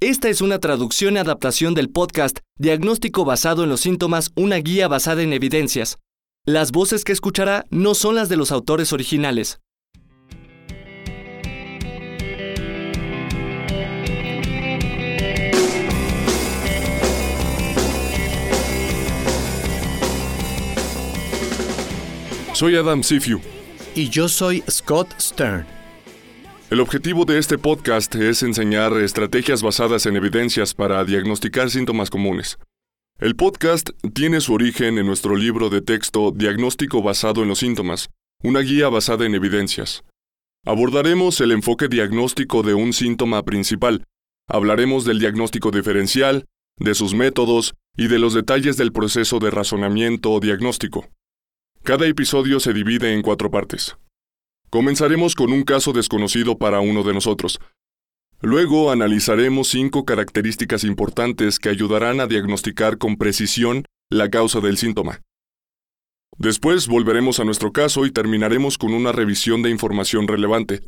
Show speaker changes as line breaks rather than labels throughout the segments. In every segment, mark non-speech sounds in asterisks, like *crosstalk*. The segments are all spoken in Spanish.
Esta es una traducción y adaptación del podcast Diagnóstico basado en los síntomas, una guía basada en evidencias. Las voces que escuchará no son las de los autores originales.
Soy Adam Sifiu.
Y yo soy Scott Stern.
El objetivo de este podcast es enseñar estrategias basadas en evidencias para diagnosticar síntomas comunes. El podcast tiene su origen en nuestro libro de texto Diagnóstico basado en los síntomas, una guía basada en evidencias. Abordaremos el enfoque diagnóstico de un síntoma principal. Hablaremos del diagnóstico diferencial, de sus métodos y de los detalles del proceso de razonamiento o diagnóstico. Cada episodio se divide en cuatro partes. Comenzaremos con un caso desconocido para uno de nosotros. Luego analizaremos cinco características importantes que ayudarán a diagnosticar con precisión la causa del síntoma. Después volveremos a nuestro caso y terminaremos con una revisión de información relevante.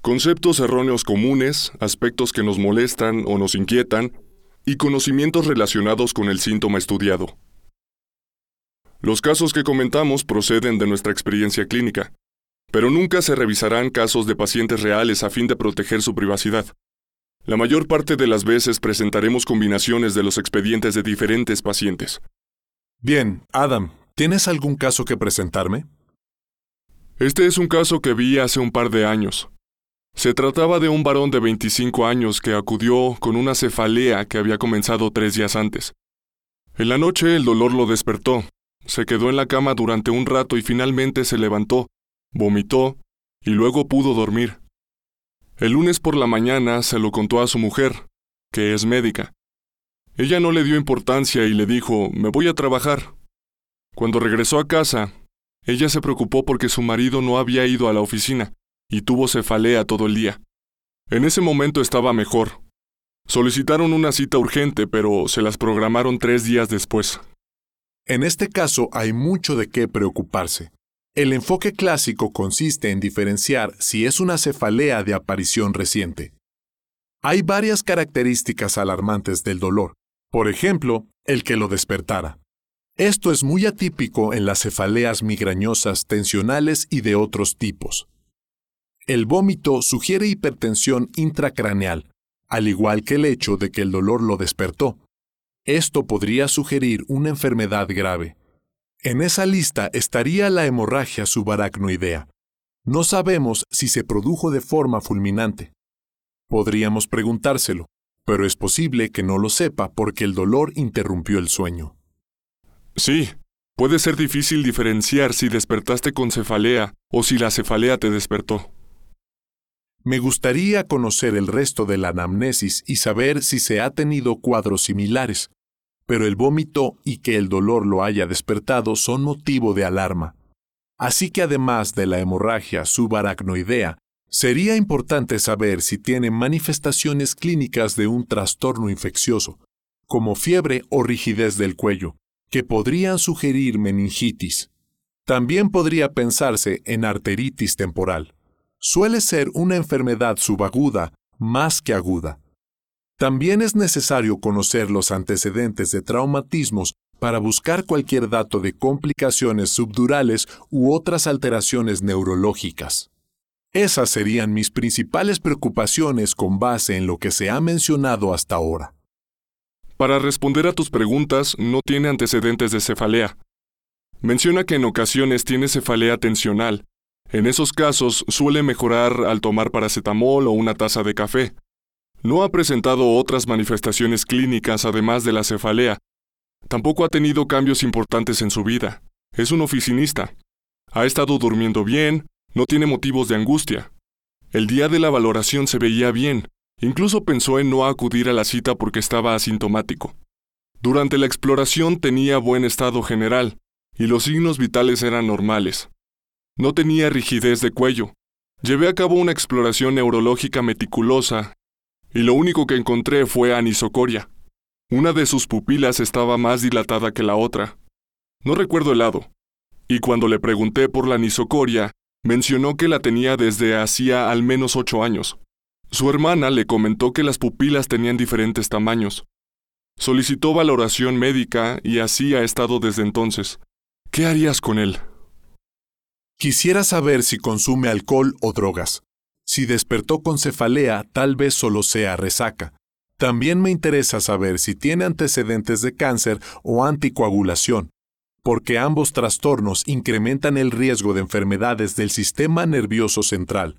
Conceptos erróneos comunes, aspectos que nos molestan o nos inquietan, y conocimientos relacionados con el síntoma estudiado. Los casos que comentamos proceden de nuestra experiencia clínica pero nunca se revisarán casos de pacientes reales a fin de proteger su privacidad. La mayor parte de las veces presentaremos combinaciones de los expedientes de diferentes pacientes.
Bien, Adam, ¿tienes algún caso que presentarme?
Este es un caso que vi hace un par de años. Se trataba de un varón de 25 años que acudió con una cefalea que había comenzado tres días antes. En la noche el dolor lo despertó. Se quedó en la cama durante un rato y finalmente se levantó, vomitó y luego pudo dormir. El lunes por la mañana se lo contó a su mujer, que es médica. Ella no le dio importancia y le dijo, me voy a trabajar. Cuando regresó a casa, ella se preocupó porque su marido no había ido a la oficina y tuvo cefalea todo el día. En ese momento estaba mejor. Solicitaron una cita urgente, pero se las programaron tres días después.
En este caso hay mucho de qué preocuparse. El enfoque clásico consiste en diferenciar si es una cefalea de aparición reciente. Hay varias características alarmantes del dolor, por ejemplo, el que lo despertara. Esto es muy atípico en las cefaleas migrañosas tensionales y de otros tipos. El vómito sugiere hipertensión intracraneal, al igual que el hecho de que el dolor lo despertó. Esto podría sugerir una enfermedad grave. En esa lista estaría la hemorragia subaracnoidea. No sabemos si se produjo de forma fulminante. Podríamos preguntárselo, pero es posible que no lo sepa porque el dolor interrumpió el sueño.
Sí, puede ser difícil diferenciar si despertaste con cefalea o si la cefalea te despertó.
Me gustaría conocer el resto de la anamnesis y saber si se ha tenido cuadros similares, pero el vómito y que el dolor lo haya despertado son motivo de alarma. Así que además de la hemorragia subaracnoidea, sería importante saber si tiene manifestaciones clínicas de un trastorno infeccioso, como fiebre o rigidez del cuello, que podrían sugerir meningitis. También podría pensarse en arteritis temporal. Suele ser una enfermedad subaguda más que aguda. También es necesario conocer los antecedentes de traumatismos para buscar cualquier dato de complicaciones subdurales u otras alteraciones neurológicas. Esas serían mis principales preocupaciones con base en lo que se ha mencionado hasta ahora.
Para responder a tus preguntas, no tiene antecedentes de cefalea. Menciona que en ocasiones tiene cefalea tensional. En esos casos suele mejorar al tomar paracetamol o una taza de café. No ha presentado otras manifestaciones clínicas además de la cefalea. Tampoco ha tenido cambios importantes en su vida. Es un oficinista. Ha estado durmiendo bien, no tiene motivos de angustia. El día de la valoración se veía bien. Incluso pensó en no acudir a la cita porque estaba asintomático. Durante la exploración tenía buen estado general, y los signos vitales eran normales. No tenía rigidez de cuello. Llevé a cabo una exploración neurológica meticulosa y lo único que encontré fue anisocoria. Una de sus pupilas estaba más dilatada que la otra. No recuerdo el lado. Y cuando le pregunté por la anisocoria, mencionó que la tenía desde hacía al menos ocho años. Su hermana le comentó que las pupilas tenían diferentes tamaños. Solicitó valoración médica y así ha estado desde entonces. ¿Qué harías con él?
Quisiera saber si consume alcohol o drogas. Si despertó con cefalea, tal vez solo sea resaca. También me interesa saber si tiene antecedentes de cáncer o anticoagulación, porque ambos trastornos incrementan el riesgo de enfermedades del sistema nervioso central,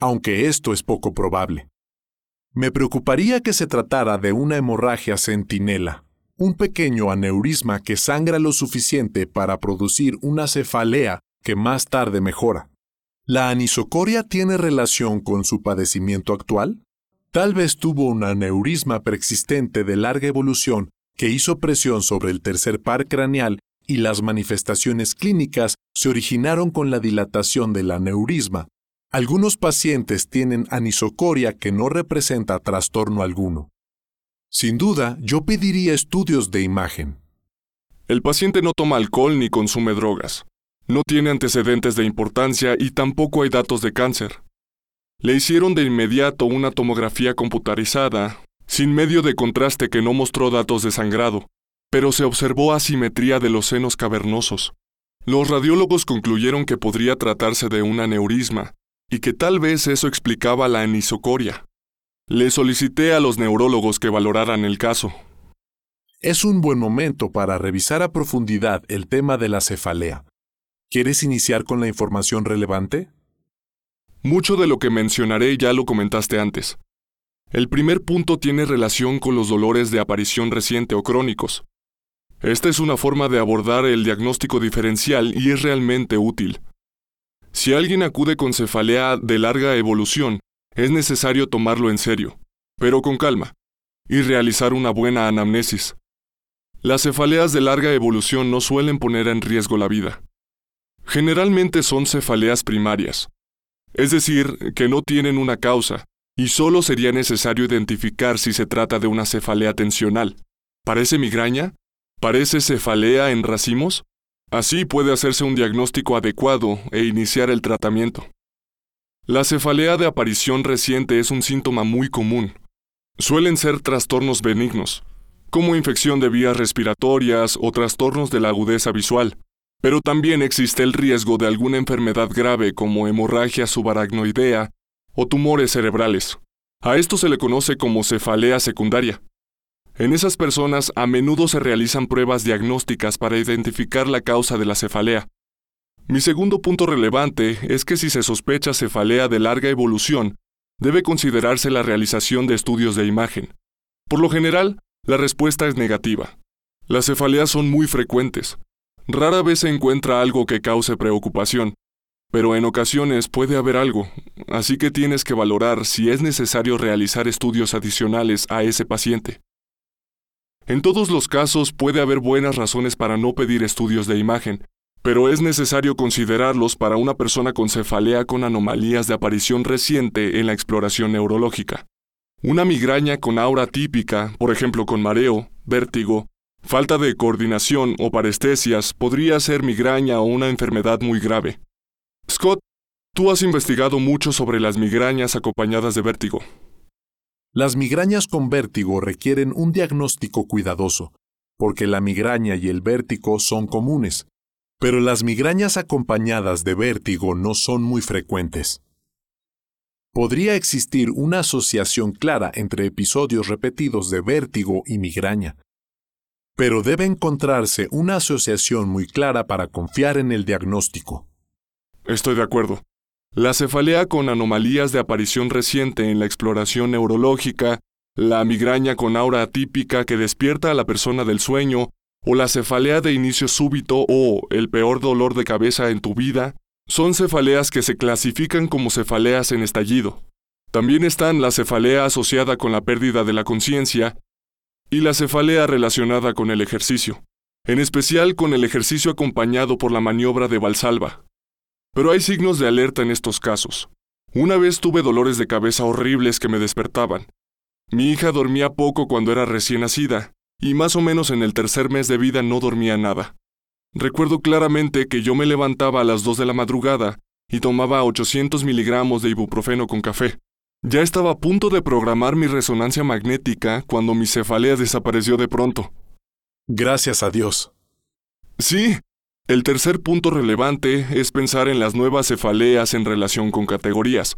aunque esto es poco probable. Me preocuparía que se tratara de una hemorragia centinela, un pequeño aneurisma que sangra lo suficiente para producir una cefalea que más tarde mejora. ¿La anisocoria tiene relación con su padecimiento actual? Tal vez tuvo un aneurisma preexistente de larga evolución que hizo presión sobre el tercer par craneal y las manifestaciones clínicas se originaron con la dilatación del aneurisma. Algunos pacientes tienen anisocoria que no representa trastorno alguno. Sin duda, yo pediría estudios de imagen.
El paciente no toma alcohol ni consume drogas. No tiene antecedentes de importancia y tampoco hay datos de cáncer. Le hicieron de inmediato una tomografía computarizada, sin medio de contraste que no mostró datos de sangrado, pero se observó asimetría de los senos cavernosos. Los radiólogos concluyeron que podría tratarse de un aneurisma, y que tal vez eso explicaba la anisocoria. Le solicité a los neurólogos que valoraran el caso.
Es un buen momento para revisar a profundidad el tema de la cefalea. ¿Quieres iniciar con la información relevante?
Mucho de lo que mencionaré ya lo comentaste antes. El primer punto tiene relación con los dolores de aparición reciente o crónicos. Esta es una forma de abordar el diagnóstico diferencial y es realmente útil. Si alguien acude con cefalea de larga evolución, es necesario tomarlo en serio, pero con calma, y realizar una buena anamnesis. Las cefaleas de larga evolución no suelen poner en riesgo la vida. Generalmente son cefaleas primarias, es decir, que no tienen una causa, y solo sería necesario identificar si se trata de una cefalea tensional. ¿Parece migraña? ¿Parece cefalea en racimos? Así puede hacerse un diagnóstico adecuado e iniciar el tratamiento. La cefalea de aparición reciente es un síntoma muy común. Suelen ser trastornos benignos, como infección de vías respiratorias o trastornos de la agudeza visual, pero también existe el riesgo de alguna enfermedad grave como hemorragia subaracnoidea o tumores cerebrales. A esto se le conoce como cefalea secundaria. En esas personas a menudo se realizan pruebas diagnósticas para identificar la causa de la cefalea. Mi segundo punto relevante es que si se sospecha cefalea de larga evolución, debe considerarse la realización de estudios de imagen. Por lo general, la respuesta es negativa. Las cefaleas son muy frecuentes. Rara vez se encuentra algo que cause preocupación, pero en ocasiones puede haber algo, así que tienes que valorar si es necesario realizar estudios adicionales a ese paciente. En todos los casos puede haber buenas razones para no pedir estudios de imagen, pero es necesario considerarlos para una persona con cefalea con anomalías de aparición reciente en la exploración neurológica. Una migraña con aura típica, por ejemplo con mareo, vértigo, falta de coordinación o parestesias podría ser migraña o una enfermedad muy grave. Scott, tú has investigado mucho sobre las migrañas acompañadas de vértigo.
Las migrañas con vértigo requieren un diagnóstico cuidadoso, porque la migraña y el vértigo son comunes, pero las migrañas acompañadas de vértigo no son muy frecuentes. Podría existir una asociación clara entre episodios repetidos de vértigo y migraña, pero debe encontrarse una asociación muy clara para confiar en el diagnóstico.
Estoy de acuerdo. La cefalea con anomalías de aparición reciente en la exploración neurológica, la migraña con aura atípica que despierta a la persona del sueño, o la cefalea de inicio súbito o el peor dolor de cabeza en tu vida, son cefaleas que se clasifican como cefaleas en estallido. También están la cefalea asociada con la pérdida de la conciencia y la cefalea relacionada con el ejercicio, en especial con el ejercicio acompañado por la maniobra de Valsalva. Pero hay signos de alerta en estos casos. Una vez tuve dolores de cabeza horribles que me despertaban. Mi hija dormía poco cuando era recién nacida, y más o menos en el tercer mes de vida no dormía nada. Recuerdo claramente que yo me levantaba a las 2 de la madrugada y tomaba 800 miligramos de ibuprofeno con café. Ya estaba a punto de programar mi resonancia magnética cuando mi cefalea desapareció de pronto.
Gracias a Dios.
Sí. El tercer punto relevante es pensar en las nuevas cefaleas en relación con categorías.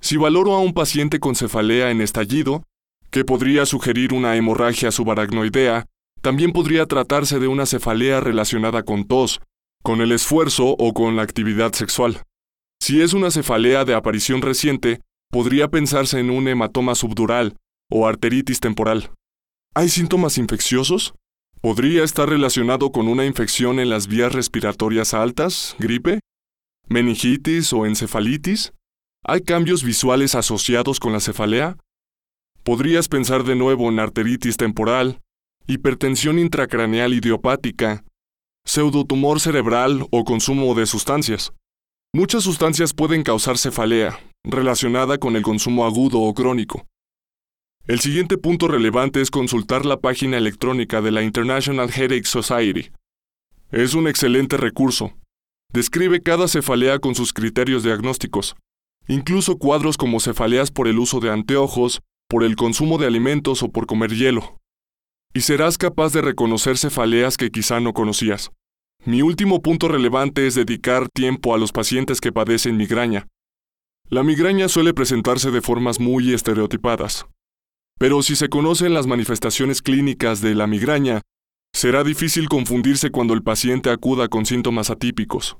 Si valoro a un paciente con cefalea en estallido, que podría sugerir una hemorragia subaracnoidea, también podría tratarse de una cefalea relacionada con tos, con el esfuerzo o con la actividad sexual. Si es una cefalea de aparición reciente, podría pensarse en un hematoma subdural o arteritis temporal. ¿Hay síntomas infecciosos? ¿Podría estar relacionado con una infección en las vías respiratorias altas, gripe, meningitis o encefalitis? ¿Hay cambios visuales asociados con la cefalea? Podrías pensar de nuevo en arteritis temporal, hipertensión intracraneal idiopática, pseudotumor cerebral o consumo de sustancias. Muchas sustancias pueden causar cefalea, relacionada con el consumo agudo o crónico. El siguiente punto relevante es consultar la página electrónica de la International Headache Society. Es un excelente recurso. Describe cada cefalea con sus criterios diagnósticos, incluso cuadros como cefaleas por el uso de anteojos, por el consumo de alimentos o por comer hielo. Y serás capaz de reconocer cefaleas que quizá no conocías. Mi último punto relevante es dedicar tiempo a los pacientes que padecen migraña. La migraña suele presentarse de formas muy estereotipadas. Pero si se conocen las manifestaciones clínicas de la migraña, será difícil confundirse cuando el paciente acuda con síntomas atípicos.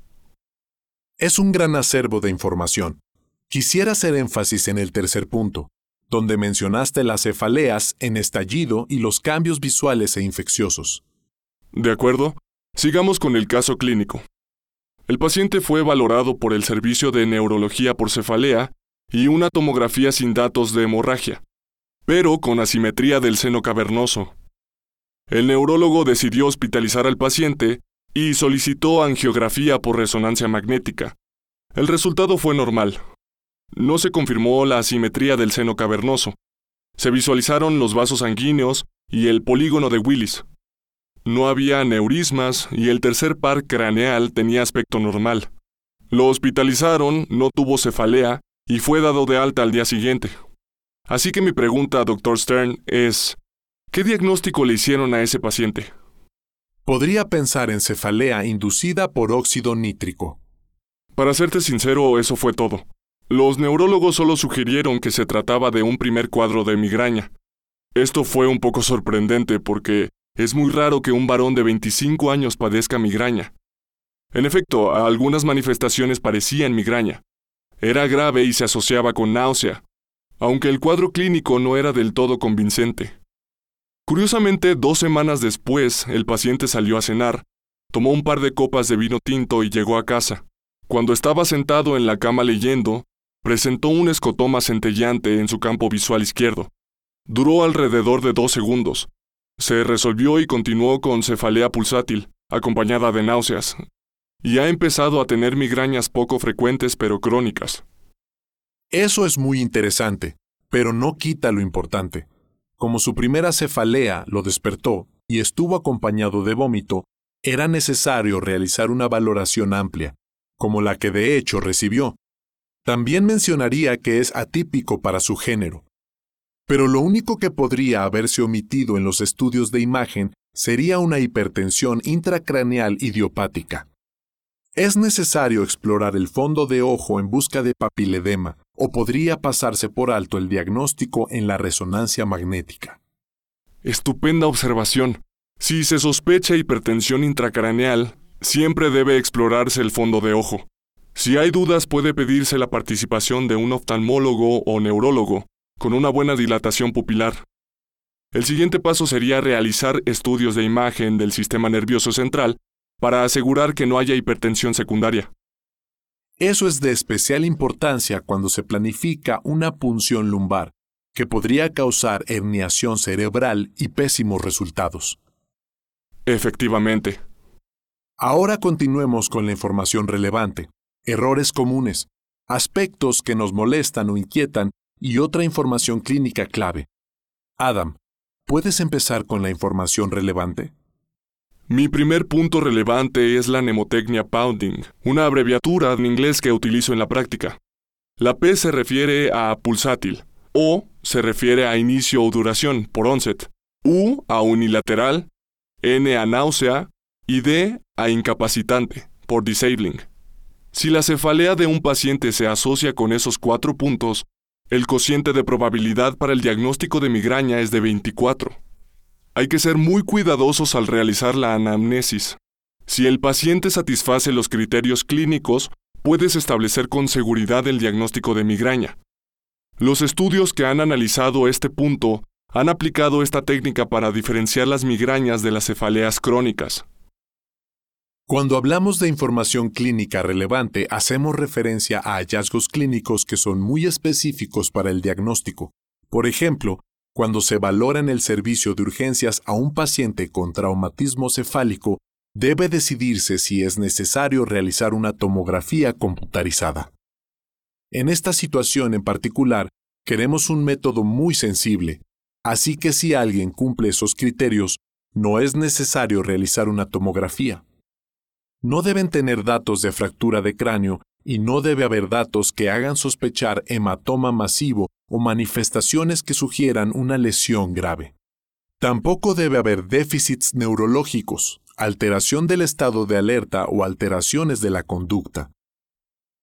Es un gran acervo de información. Quisiera hacer énfasis en el tercer punto, donde mencionaste las cefaleas en estallido y los cambios visuales e infecciosos.
De acuerdo, Sigamos con el caso clínico. El paciente fue valorado por el Servicio de Neurología por cefalea y una tomografía sin datos de hemorragia, pero con asimetría del seno cavernoso. El neurólogo decidió hospitalizar al paciente y solicitó angiografía por resonancia magnética. El resultado fue normal. No se confirmó la asimetría del seno cavernoso. Se visualizaron los vasos sanguíneos y el polígono de Willis. No había neurismas y el tercer par craneal tenía aspecto normal. Lo hospitalizaron, no tuvo cefalea y fue dado de alta al día siguiente. Así que mi pregunta, doctor Stern, es, ¿qué diagnóstico le hicieron a ese paciente?
Podría pensar en cefalea inducida por óxido nítrico.
Para serte sincero, eso fue todo. Los neurólogos solo sugirieron que se trataba de un primer cuadro de migraña. Esto fue un poco sorprendente porque es muy raro que un varón de 25 años padezca migraña. En efecto, algunas manifestaciones parecían migraña. Era grave y se asociaba con náusea, aunque el cuadro clínico no era del todo convincente. Curiosamente, dos semanas después, el paciente salió a cenar, tomó un par de copas de vino tinto y llegó a casa. Cuando estaba sentado en la cama leyendo, presentó un escotoma centellante en su campo visual izquierdo. Duró alrededor de dos segundos, se resolvió y continuó con cefalea pulsátil, acompañada de náuseas, y ha empezado a tener migrañas poco frecuentes pero crónicas.
Eso es muy interesante, pero no quita lo importante. Como su primera cefalea lo despertó y estuvo acompañado de vómito, era necesario realizar una valoración amplia, como la que de hecho recibió. También mencionaría que es atípico para su género, pero lo único que podría haberse omitido en los estudios de imagen sería una hipertensión intracraneal idiopática. Es necesario explorar el fondo de ojo en busca de papiledema, o podría pasarse por alto el diagnóstico en la resonancia magnética.
Estupenda observación. Si se sospecha hipertensión intracraneal, siempre debe explorarse el fondo de ojo. Si hay dudas puede pedirse la participación de un oftalmólogo o neurólogo, con una buena dilatación pupilar. El siguiente paso sería realizar estudios de imagen del sistema nervioso central para asegurar que no haya hipertensión secundaria.
Eso es de especial importancia cuando se planifica una punción lumbar, que podría causar herniación cerebral y pésimos resultados.
Efectivamente.
Ahora continuemos con la información relevante, errores comunes, aspectos que nos molestan o inquietan y otra información clínica clave. Adam, ¿puedes empezar con la información relevante?
Mi primer punto relevante es la mnemotecnia Pounding, una abreviatura en inglés que utilizo en la práctica. La P se refiere a pulsátil, O se refiere a inicio o duración, por onset, U a unilateral, N a náusea y D a incapacitante, por disabling. Si la cefalea de un paciente se asocia con esos cuatro puntos, el cociente de probabilidad para el diagnóstico de migraña es de 24. Hay que ser muy cuidadosos al realizar la anamnesis. Si el paciente satisface los criterios clínicos, puedes establecer con seguridad el diagnóstico de migraña. Los estudios que han analizado este punto han aplicado esta técnica para diferenciar las migrañas de las cefaleas crónicas.
Cuando hablamos de información clínica relevante, hacemos referencia a hallazgos clínicos que son muy específicos para el diagnóstico. Por ejemplo, cuando se valora en el servicio de urgencias a un paciente con traumatismo cefálico, debe decidirse si es necesario realizar una tomografía computarizada. En esta situación en particular, queremos un método muy sensible, así que si alguien cumple esos criterios, no es necesario realizar una tomografía no deben tener datos de fractura de cráneo y no debe haber datos que hagan sospechar hematoma masivo o manifestaciones que sugieran una lesión grave. Tampoco debe haber déficits neurológicos, alteración del estado de alerta o alteraciones de la conducta.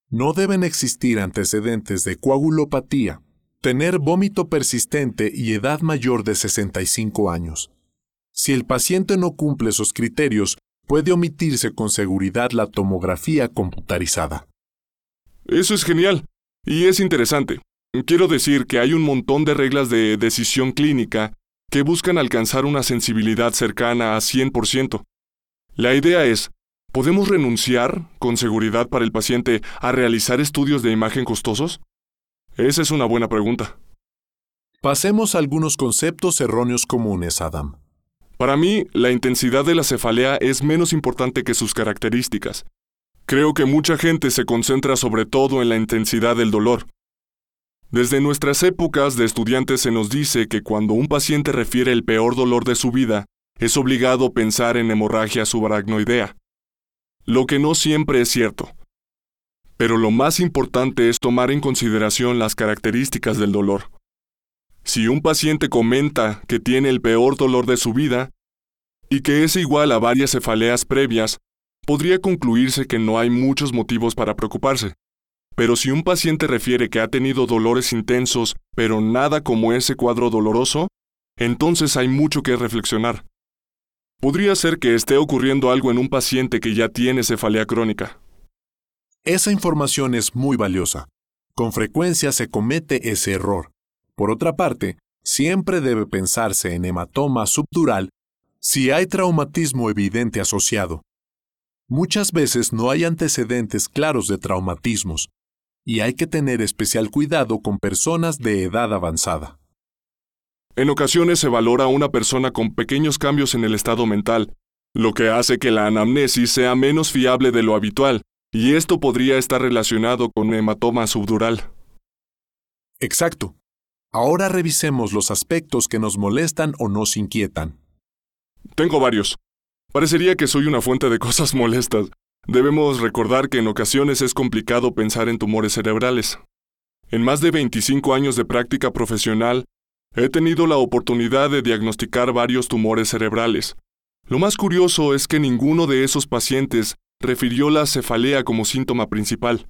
No deben existir antecedentes de coagulopatía, tener vómito persistente y edad mayor de 65 años. Si el paciente no cumple esos criterios, puede omitirse con seguridad la tomografía computarizada.
Eso es genial. Y es interesante. Quiero decir que hay un montón de reglas de decisión clínica que buscan alcanzar una sensibilidad cercana a 100%. La idea es, ¿podemos renunciar, con seguridad para el paciente, a realizar estudios de imagen costosos? Esa es una buena pregunta.
Pasemos a algunos conceptos erróneos comunes, Adam.
Para mí, la intensidad de la cefalea es menos importante que sus características. Creo que mucha gente se concentra sobre todo en la intensidad del dolor. Desde nuestras épocas de estudiantes se nos dice que cuando un paciente refiere el peor dolor de su vida, es obligado pensar en hemorragia subaracnoidea. Lo que no siempre es cierto. Pero lo más importante es tomar en consideración las características del dolor. Si un paciente comenta que tiene el peor dolor de su vida y que es igual a varias cefaleas previas, podría concluirse que no hay muchos motivos para preocuparse. Pero si un paciente refiere que ha tenido dolores intensos, pero nada como ese cuadro doloroso, entonces hay mucho que reflexionar. Podría ser que esté ocurriendo algo en un paciente que ya tiene cefalea crónica.
Esa información es muy valiosa. Con frecuencia se comete ese error. Por otra parte, siempre debe pensarse en hematoma subdural si hay traumatismo evidente asociado. Muchas veces no hay antecedentes claros de traumatismos, y hay que tener especial cuidado con personas de edad avanzada.
En ocasiones se valora a una persona con pequeños cambios en el estado mental, lo que hace que la anamnesis sea menos fiable de lo habitual, y esto podría estar relacionado con hematoma subdural.
Exacto. Ahora revisemos los aspectos que nos molestan o nos inquietan.
Tengo varios. Parecería que soy una fuente de cosas *laughs* molestas. Debemos recordar que en ocasiones es complicado pensar en tumores cerebrales. En más de 25 años de práctica profesional, he tenido la oportunidad de diagnosticar varios tumores cerebrales. Lo más curioso es que ninguno de esos pacientes refirió la cefalea como síntoma principal.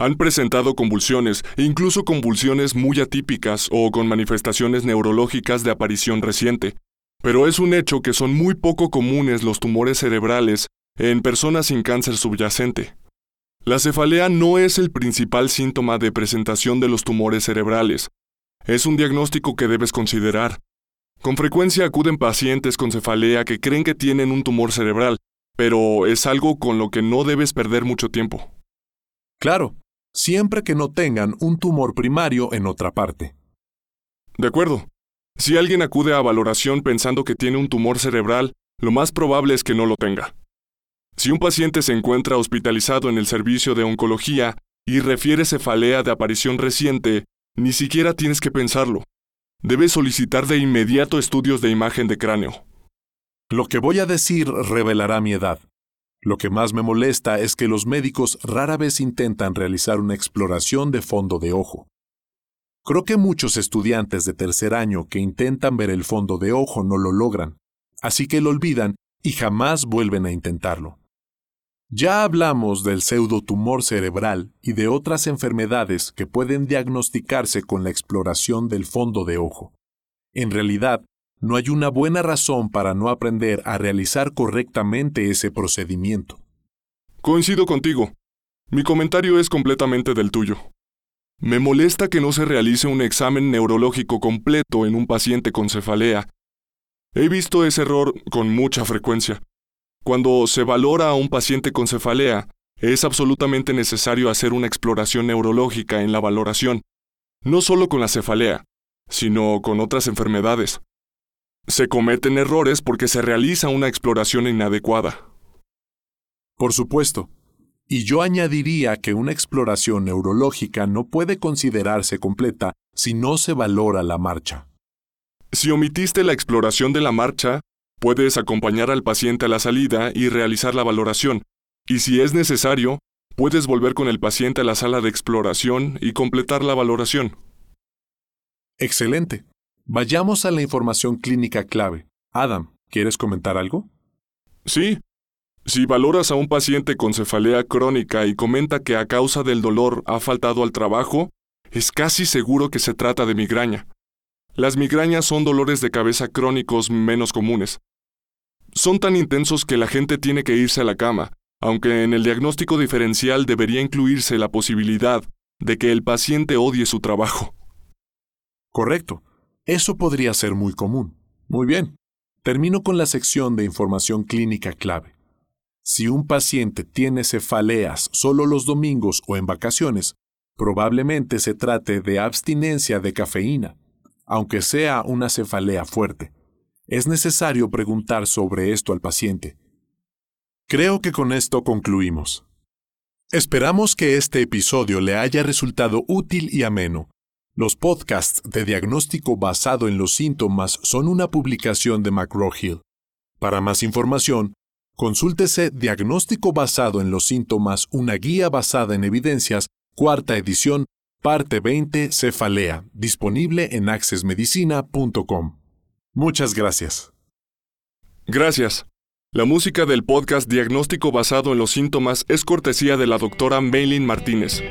Han presentado convulsiones, incluso convulsiones muy atípicas o con manifestaciones neurológicas de aparición reciente. Pero es un hecho que son muy poco comunes los tumores cerebrales en personas sin cáncer subyacente. La cefalea no es el principal síntoma de presentación de los tumores cerebrales. Es un diagnóstico que debes considerar. Con frecuencia acuden pacientes con cefalea que creen que tienen un tumor cerebral, pero es algo con lo que no debes perder mucho tiempo.
Claro, siempre que no tengan un tumor primario en otra parte.
De acuerdo. Si alguien acude a valoración pensando que tiene un tumor cerebral, lo más probable es que no lo tenga. Si un paciente se encuentra hospitalizado en el servicio de oncología y refiere cefalea de aparición reciente, ni siquiera tienes que pensarlo. Debes solicitar de inmediato estudios de imagen de cráneo.
Lo que voy a decir revelará mi edad. Lo que más me molesta es que los médicos rara vez intentan realizar una exploración de fondo de ojo. Creo que muchos estudiantes de tercer año que intentan ver el fondo de ojo no lo logran, así que lo olvidan y jamás vuelven a intentarlo. Ya hablamos del pseudotumor cerebral y de otras enfermedades que pueden diagnosticarse con la exploración del fondo de ojo. En realidad, no hay una buena razón para no aprender a realizar correctamente ese procedimiento.
Coincido contigo. Mi comentario es completamente del tuyo. Me molesta que no se realice un examen neurológico completo en un paciente con cefalea. He visto ese error con mucha frecuencia. Cuando se valora a un paciente con cefalea, es absolutamente necesario hacer una exploración neurológica en la valoración, no solo con la cefalea, sino con otras enfermedades. Se cometen errores porque se realiza una exploración inadecuada.
Por supuesto. Y yo añadiría que una exploración neurológica no puede considerarse completa si no se valora la marcha.
Si omitiste la exploración de la marcha, puedes acompañar al paciente a la salida y realizar la valoración, y si es necesario, puedes volver con el paciente a la sala de exploración y completar la valoración.
Excelente. Vayamos a la información clínica clave. Adam, ¿quieres comentar algo?
Sí. Si valoras a un paciente con cefalea crónica y comenta que a causa del dolor ha faltado al trabajo, es casi seguro que se trata de migraña. Las migrañas son dolores de cabeza crónicos menos comunes. Son tan intensos que la gente tiene que irse a la cama, aunque en el diagnóstico diferencial debería incluirse la posibilidad de que el paciente odie su trabajo.
Correcto. Eso podría ser muy común. Muy bien. Termino con la sección de información clínica clave. Si un paciente tiene cefaleas solo los domingos o en vacaciones, probablemente se trate de abstinencia de cafeína, aunque sea una cefalea fuerte. Es necesario preguntar sobre esto al paciente. Creo que con esto concluimos. Esperamos que este episodio le haya resultado útil y ameno los podcasts de diagnóstico basado en los síntomas son una publicación de McGraw-Hill. Para más información, consúltese Diagnóstico basado en los síntomas, una guía basada en evidencias, cuarta edición, parte 20, cefalea, disponible en accessmedicina.com. Muchas gracias.
Gracias. La música del podcast Diagnóstico basado en los síntomas es cortesía de la doctora Maylin Martínez.